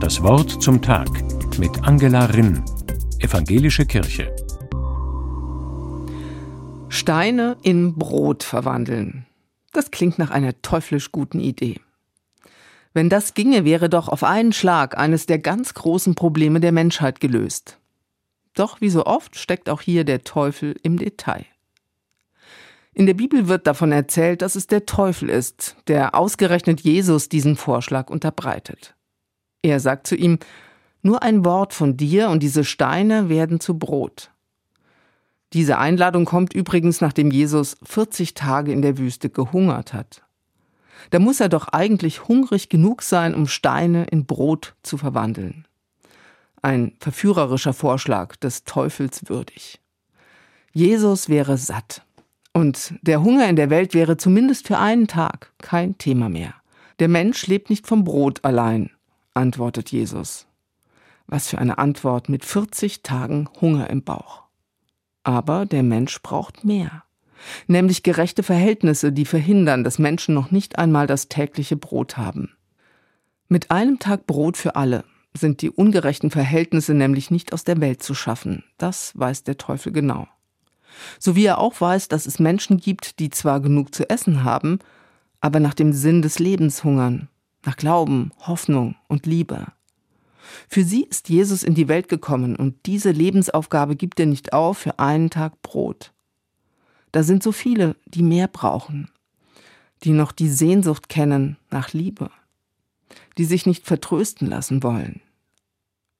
Das Wort zum Tag mit Angela Rinn, Evangelische Kirche. Steine in Brot verwandeln. Das klingt nach einer teuflisch guten Idee. Wenn das ginge, wäre doch auf einen Schlag eines der ganz großen Probleme der Menschheit gelöst. Doch wie so oft steckt auch hier der Teufel im Detail. In der Bibel wird davon erzählt, dass es der Teufel ist, der ausgerechnet Jesus diesen Vorschlag unterbreitet. Er sagt zu ihm, nur ein Wort von dir und diese Steine werden zu Brot. Diese Einladung kommt übrigens, nachdem Jesus 40 Tage in der Wüste gehungert hat. Da muss er doch eigentlich hungrig genug sein, um Steine in Brot zu verwandeln. Ein verführerischer Vorschlag des Teufels würdig. Jesus wäre satt. Und der Hunger in der Welt wäre zumindest für einen Tag kein Thema mehr. Der Mensch lebt nicht vom Brot allein, antwortet Jesus. Was für eine Antwort mit 40 Tagen Hunger im Bauch. Aber der Mensch braucht mehr. Nämlich gerechte Verhältnisse, die verhindern, dass Menschen noch nicht einmal das tägliche Brot haben. Mit einem Tag Brot für alle sind die ungerechten Verhältnisse nämlich nicht aus der Welt zu schaffen. Das weiß der Teufel genau. So wie er auch weiß, dass es Menschen gibt, die zwar genug zu essen haben, aber nach dem Sinn des Lebens hungern, nach Glauben, Hoffnung und Liebe. Für sie ist Jesus in die Welt gekommen und diese Lebensaufgabe gibt er nicht auf für einen Tag Brot. Da sind so viele, die mehr brauchen, die noch die Sehnsucht kennen nach Liebe, die sich nicht vertrösten lassen wollen.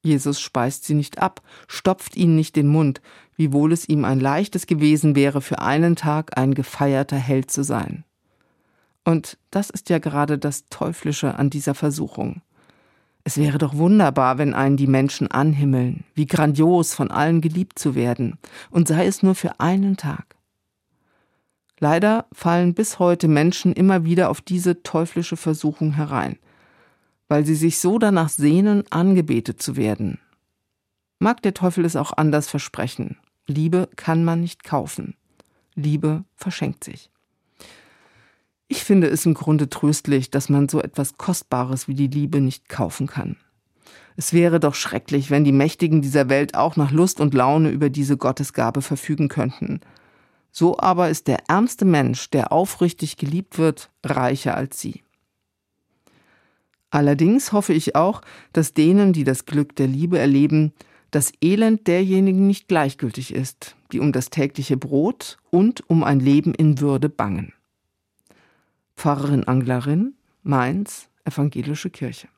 Jesus speist sie nicht ab, stopft ihnen nicht den Mund, wiewohl es ihm ein leichtes gewesen wäre, für einen Tag ein gefeierter Held zu sein. Und das ist ja gerade das Teuflische an dieser Versuchung. Es wäre doch wunderbar, wenn einen die Menschen anhimmeln, wie grandios von allen geliebt zu werden, und sei es nur für einen Tag. Leider fallen bis heute Menschen immer wieder auf diese teuflische Versuchung herein weil sie sich so danach sehnen, angebetet zu werden. Mag der Teufel es auch anders versprechen. Liebe kann man nicht kaufen. Liebe verschenkt sich. Ich finde es im Grunde tröstlich, dass man so etwas Kostbares wie die Liebe nicht kaufen kann. Es wäre doch schrecklich, wenn die Mächtigen dieser Welt auch nach Lust und Laune über diese Gottesgabe verfügen könnten. So aber ist der ärmste Mensch, der aufrichtig geliebt wird, reicher als sie. Allerdings hoffe ich auch, dass denen, die das Glück der Liebe erleben, das Elend derjenigen nicht gleichgültig ist, die um das tägliche Brot und um ein Leben in Würde bangen. Pfarrerin Anglerin, Mainz, Evangelische Kirche.